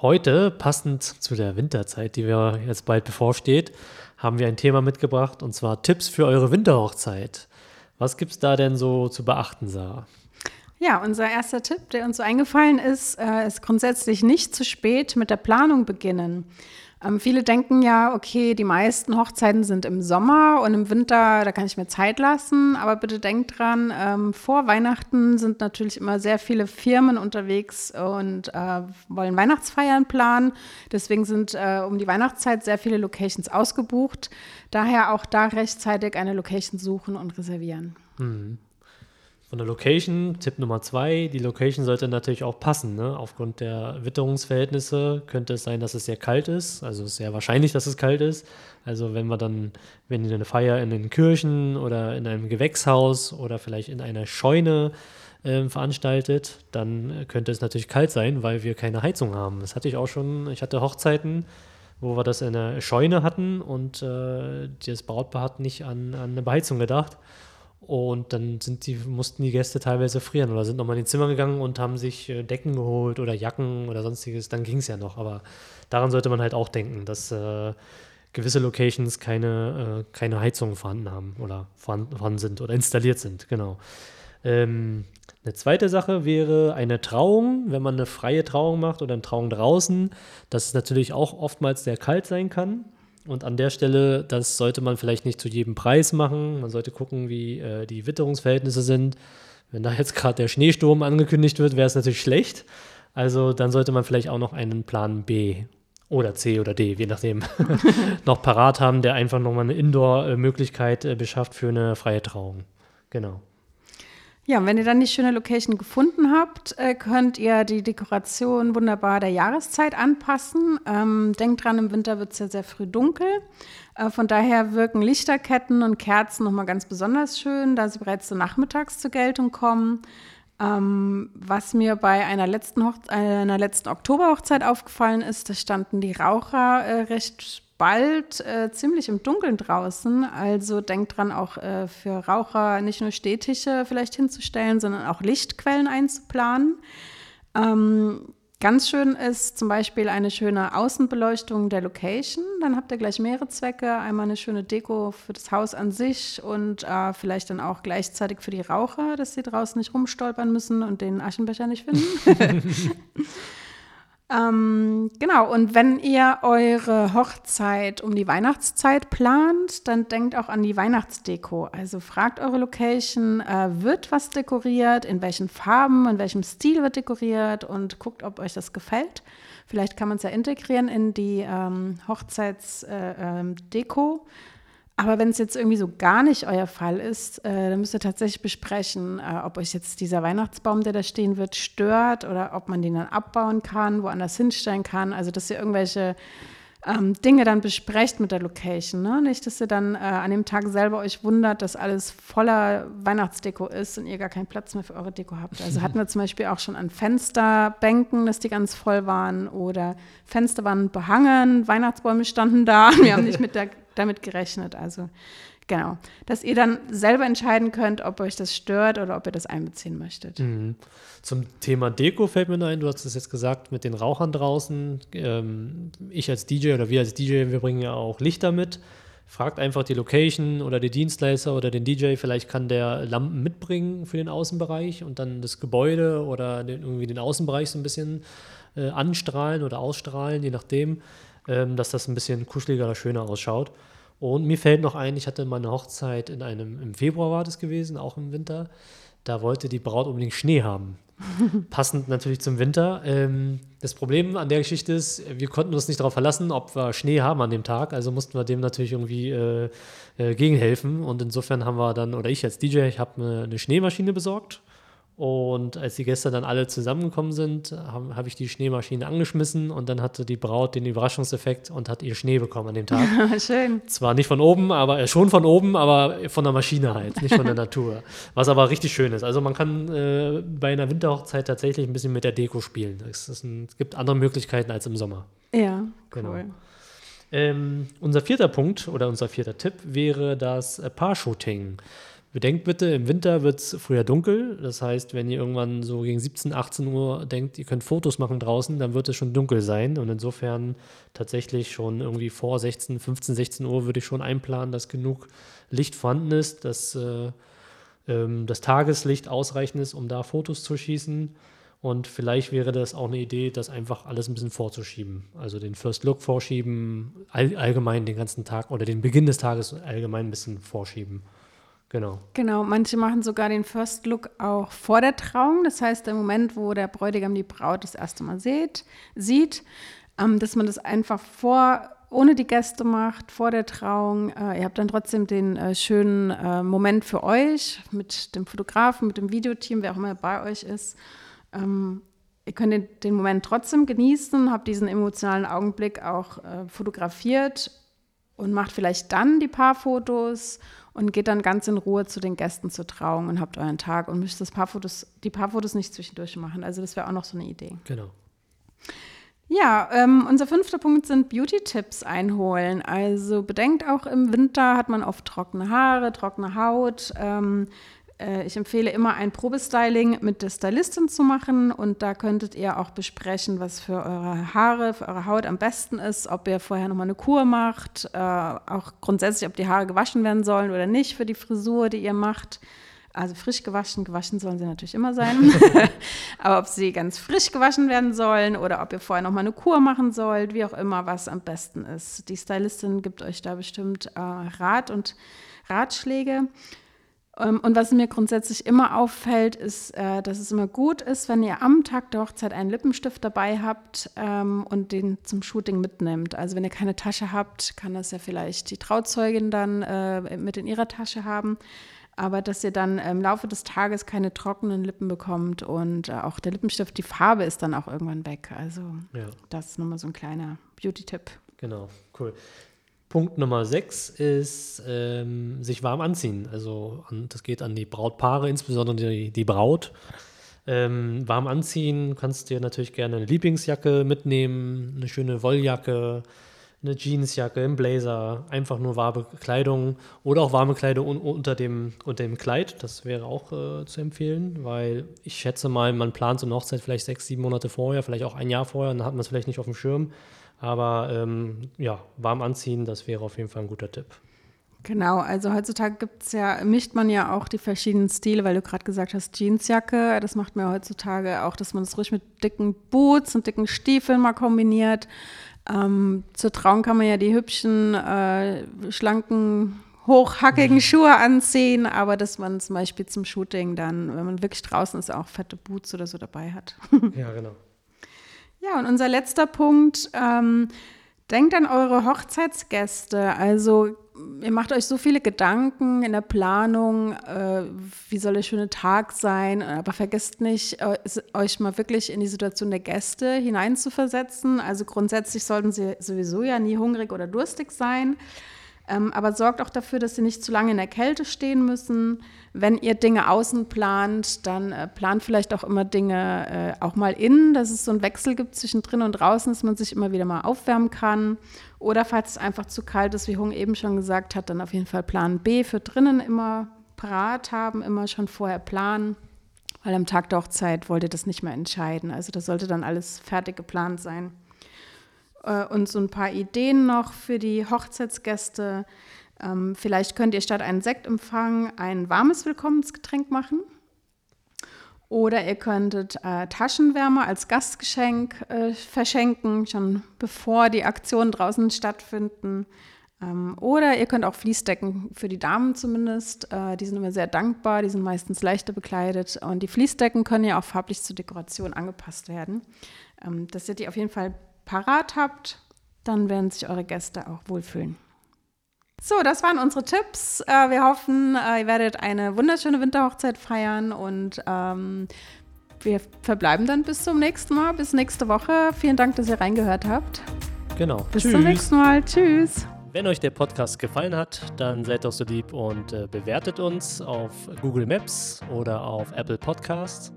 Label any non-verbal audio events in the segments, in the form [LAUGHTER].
Heute, passend zu der Winterzeit, die wir jetzt bald bevorsteht, haben wir ein Thema mitgebracht und zwar Tipps für eure Winterhochzeit. Was gibt es da denn so zu beachten, Sarah? Ja, unser erster Tipp, der uns so eingefallen ist, äh, ist grundsätzlich nicht zu spät mit der Planung beginnen. Ähm, viele denken ja, okay, die meisten Hochzeiten sind im Sommer und im Winter, da kann ich mir Zeit lassen. Aber bitte denkt dran, ähm, vor Weihnachten sind natürlich immer sehr viele Firmen unterwegs und äh, wollen Weihnachtsfeiern planen. Deswegen sind äh, um die Weihnachtszeit sehr viele Locations ausgebucht. Daher auch da rechtzeitig eine Location suchen und reservieren. Mhm. Von der Location, Tipp Nummer zwei, die Location sollte natürlich auch passen. Ne? Aufgrund der Witterungsverhältnisse könnte es sein, dass es sehr kalt ist. Also ist sehr wahrscheinlich, dass es kalt ist. Also wenn wir dann, wenn ihr eine Feier in den Kirchen oder in einem Gewächshaus oder vielleicht in einer Scheune äh, veranstaltet, dann könnte es natürlich kalt sein, weil wir keine Heizung haben. Das hatte ich auch schon. Ich hatte Hochzeiten, wo wir das in einer Scheune hatten und äh, das Brautpaar hat nicht an, an eine Beheizung gedacht. Und dann sind die, mussten die Gäste teilweise frieren oder sind nochmal in die Zimmer gegangen und haben sich äh, Decken geholt oder Jacken oder sonstiges. Dann ging es ja noch. Aber daran sollte man halt auch denken, dass äh, gewisse Locations keine, äh, keine Heizung vorhanden haben oder vorhanden, sind oder installiert sind. Genau. Ähm, eine zweite Sache wäre eine Trauung, wenn man eine freie Trauung macht oder eine Trauung draußen, dass es natürlich auch oftmals sehr kalt sein kann. Und an der Stelle, das sollte man vielleicht nicht zu jedem Preis machen. Man sollte gucken, wie äh, die Witterungsverhältnisse sind. Wenn da jetzt gerade der Schneesturm angekündigt wird, wäre es natürlich schlecht. Also dann sollte man vielleicht auch noch einen Plan B oder C oder D, je nachdem, [LAUGHS] noch parat haben, der einfach nochmal eine Indoor-Möglichkeit äh, beschafft für eine freie Trauung. Genau. Ja, wenn ihr dann die schöne Location gefunden habt, äh, könnt ihr die Dekoration wunderbar der Jahreszeit anpassen. Ähm, denkt dran, im Winter wird es ja sehr früh dunkel. Äh, von daher wirken Lichterketten und Kerzen nochmal ganz besonders schön, da sie bereits so nachmittags zur Geltung kommen. Ähm, was mir bei einer letzten, einer letzten Oktoberhochzeit aufgefallen ist, da standen die Raucher äh, recht bald äh, ziemlich im Dunkeln draußen. Also denkt dran, auch äh, für Raucher nicht nur Stehtische vielleicht hinzustellen, sondern auch Lichtquellen einzuplanen. Ähm, ganz schön ist zum Beispiel eine schöne Außenbeleuchtung der Location. Dann habt ihr gleich mehrere Zwecke. Einmal eine schöne Deko für das Haus an sich und äh, vielleicht dann auch gleichzeitig für die Raucher, dass sie draußen nicht rumstolpern müssen und den Aschenbecher nicht finden. [LAUGHS] [LAUGHS] Ähm, genau, und wenn ihr eure Hochzeit um die Weihnachtszeit plant, dann denkt auch an die Weihnachtsdeko. Also fragt eure Location, äh, wird was dekoriert, in welchen Farben, in welchem Stil wird dekoriert und guckt, ob euch das gefällt. Vielleicht kann man es ja integrieren in die ähm, Hochzeitsdeko. Äh, ähm, aber wenn es jetzt irgendwie so gar nicht euer Fall ist, äh, dann müsst ihr tatsächlich besprechen, äh, ob euch jetzt dieser Weihnachtsbaum, der da stehen wird, stört oder ob man den dann abbauen kann, woanders hinstellen kann. Also, dass ihr irgendwelche ähm, Dinge dann besprecht mit der Location. Ne? Nicht, dass ihr dann äh, an dem Tag selber euch wundert, dass alles voller Weihnachtsdeko ist und ihr gar keinen Platz mehr für eure Deko habt. Also hatten wir zum Beispiel auch schon an Fensterbänken, dass die ganz voll waren oder Fenster waren behangen, Weihnachtsbäume standen da. Wir haben nicht mit der damit gerechnet. Also genau, dass ihr dann selber entscheiden könnt, ob euch das stört oder ob ihr das einbeziehen möchtet. Mhm. Zum Thema Deko fällt mir ein, du hast es jetzt gesagt, mit den Rauchern draußen. Ähm, ich als DJ oder wir als DJ, wir bringen ja auch Lichter mit. Fragt einfach die Location oder die Dienstleister oder den DJ, vielleicht kann der Lampen mitbringen für den Außenbereich und dann das Gebäude oder den, irgendwie den Außenbereich so ein bisschen äh, anstrahlen oder ausstrahlen, je nachdem ähm, dass das ein bisschen kuscheliger oder schöner ausschaut. Und mir fällt noch ein, ich hatte meine Hochzeit in einem, im Februar war das gewesen, auch im Winter. Da wollte die Braut unbedingt Schnee haben. [LAUGHS] Passend natürlich zum Winter. Ähm, das Problem an der Geschichte ist, wir konnten uns nicht darauf verlassen, ob wir Schnee haben an dem Tag. Also mussten wir dem natürlich irgendwie äh, äh, gegenhelfen. Und insofern haben wir dann, oder ich als DJ, ich habe eine, eine Schneemaschine besorgt Und als die Gäste dann alle zusammengekommen sind, habe hab ich die Schneemaschine angeschmissen und dann hatte die Braut den Überraschungseffekt und hat ihr Schnee bekommen an dem Tag. [LAUGHS] Schön. Zwar nicht von oben, aber äh, schon von oben, aber von der Maschine halt, nicht von der [LAUGHS] Natur. Was aber richtig schön ist. Also man kann äh, bei einer Winterhochzeit tatsächlich ein bisschen mit der Deko spielen. Es, ein, es gibt andere Möglichkeiten als im Sommer. Ja, Genau. cool. Ähm, unser vierter Punkt oder unser vierter Tipp wäre das Paar-Shooting. Bedenkt bitte, im Winter wird es früher dunkel. Das heißt, wenn ihr irgendwann so gegen 17, 18 Uhr denkt, ihr könnt Fotos machen draußen, dann wird es schon dunkel sein. Und insofern tatsächlich schon irgendwie vor 16, 15, 16 Uhr würde ich schon einplanen, dass genug Licht vorhanden ist, dass äh, ähm, das Tageslicht ausreichend ist, um da Fotos zu schießen. Und vielleicht wäre das auch eine Idee, das einfach alles ein bisschen vorzuschieben. Also den First Look vorschieben, all, allgemein den ganzen Tag oder den Beginn des Tages allgemein ein bisschen vorschieben. Genau. Genau, manche machen sogar den First Look auch vor der Trauung. Das heißt, der Moment, wo der Bräutigam die Braut das erste Mal sieht, sieht ähm, dass man das einfach vor, ohne die Gäste macht, vor der Trauung. Äh, ihr habt dann trotzdem den äh, schönen äh, Moment für euch mit dem Fotografen, mit dem Videoteam, wer auch immer bei euch ist. Ähm, ihr könnt den, den Moment trotzdem genießen, habt diesen emotionalen Augenblick auch äh, fotografiert und macht vielleicht dann die Paarfotos und geht dann ganz in Ruhe zu den Gästen zur Trauung und habt euren Tag und müsst das Paarfotos, die Paarfotos nicht zwischendurch machen. Also das wäre auch noch so eine Idee. Genau. Ja, ähm, unser fünfter Punkt sind Beauty-Tipps einholen. Also bedenkt auch im Winter hat man oft trockene Haare, trockene Haut. Ähm, äh, ich empfehle immer ein Probestyling mit der Stylistin zu machen und da könntet ihr auch besprechen, was für eure Haare, für eure Haut am besten ist, ob ihr vorher nochmal eine Kur macht, äh, auch grundsätzlich, ob die Haare gewaschen werden sollen oder nicht für die Frisur, die ihr macht. Also frisch gewaschen, gewaschen sollen sie natürlich immer sein. [LAUGHS] Aber ob sie ganz frisch gewaschen werden sollen oder ob ihr vorher nochmal eine Kur machen sollt, wie auch immer, was am besten ist. Die Stylistin gibt euch da bestimmt äh, Rat und Ratschläge. Ähm, Und was mir grundsätzlich immer auffällt, ist, äh, dass es immer gut ist, wenn ihr am Tag der Hochzeit einen Lippenstift dabei habt ähm, und den zum Shooting mitnimmt. Also wenn ihr keine Tasche habt, kann das ja vielleicht die Trauzeugin dann äh, mit in ihrer Tasche haben. Aber dass ihr dann im Laufe des Tages keine trockenen Lippen bekommt und äh, auch der Lippenstift, die Farbe ist dann auch irgendwann weg. Also Ja, das ist nochmal so ein kleiner Beauty-Tipp. genau. Cool. Punkt Nummer 6 ist ähm, sich warm anziehen. Also an, das geht an die Brautpaare, insbesondere die, die Braut. Ähm, warm anziehen, kannst dir natürlich gerne eine Lieblingsjacke mitnehmen, eine schöne Wolljacke, eine Jeansjacke, ein Blazer, einfach nur warme Kleidung oder auch warme Kleidung un unter, dem, unter dem Kleid. Das wäre auch äh, zu empfehlen, weil ich schätze mal, man plant so eine Hochzeit vielleicht sechs, sieben Monate vorher, vielleicht auch ein Jahr vorher, dann hat man es vielleicht nicht auf dem Schirm. Aber ähm, ja, warm anziehen, das wäre auf jeden Fall ein guter Tipp. Genau, also heutzutage gibt es ja, mischt man ja auch die verschiedenen Stile, weil du gerade gesagt hast, Jeansjacke, das macht man ja heutzutage auch, dass man das ruhig mit dicken Boots und dicken Stiefeln mal kombiniert. Ähm, zur Trauung kann man ja die hübschen, äh, schlanken, hochhackigen Schuhe anziehen, aber dass man zum Beispiel zum Shooting dann, wenn man wirklich draußen ist, auch fette Boots oder so dabei hat. Ja, genau. Ja, und unser letzter Punkt, ähm, denkt an eure Hochzeitsgäste. Also ihr macht euch so viele Gedanken in der Planung, äh, wie soll der schöne Tag sein, aber vergesst nicht, euch mal wirklich in die Situation der Gäste hineinzuversetzen. Also grundsätzlich sollten sie sowieso ja nie hungrig oder durstig sein. Ähm, aber sorgt auch dafür, dass sie nicht zu lange in der Kälte stehen müssen. Wenn ihr Dinge außen plant, dann äh, plant vielleicht auch immer Dinge äh, auch mal innen, dass es so einen Wechsel gibt zwischen drin und draußen, dass man sich immer wieder mal aufwärmen kann. Oder falls es einfach zu kalt ist, wie Hung eben schon gesagt hat, dann auf jeden Fall Plan B für drinnen immer parat haben, immer schon vorher planen. Weil am Tag der Hochzeit wollt ihr das nicht mehr entscheiden. Also das sollte dann alles fertig geplant sein äh, und so ein paar Ideen noch für die Hochzeitsgäste. Ähm, vielleicht könnt ihr statt einen Sektempfang ein warmes Willkommensgetränk machen. Oder ihr könntet äh, Taschenwärmer als Gastgeschenk äh, verschenken, schon bevor die Aktionen draußen stattfinden. Ähm, oder ihr könnt auch Fließdecken für die Damen zumindest. Äh, die sind immer sehr dankbar, die sind meistens leichter bekleidet. Und die Fließdecken können ja auch farblich zur Dekoration angepasst werden. Ähm, dass ihr die auf jeden Fall parat habt, dann werden sich eure Gäste auch wohlfühlen. So, das waren unsere Tipps. Äh, wir hoffen, äh, ihr werdet eine wunderschöne Winterhochzeit feiern und ähm, wir verbleiben dann bis zum nächsten Mal, bis nächste Woche. Vielen Dank, dass ihr reingehört habt. Genau. Bis Tschüss. zum nächsten Mal. Tschüss. Wenn euch der Podcast gefallen hat, dann seid doch so lieb und äh, bewertet uns auf Google Maps oder auf Apple Podcasts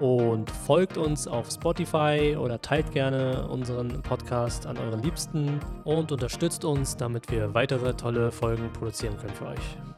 und folgt uns auf Spotify oder teilt gerne unseren Podcast an euren Liebsten und unterstützt uns, damit wir weitere tolle Folgen produzieren können für euch.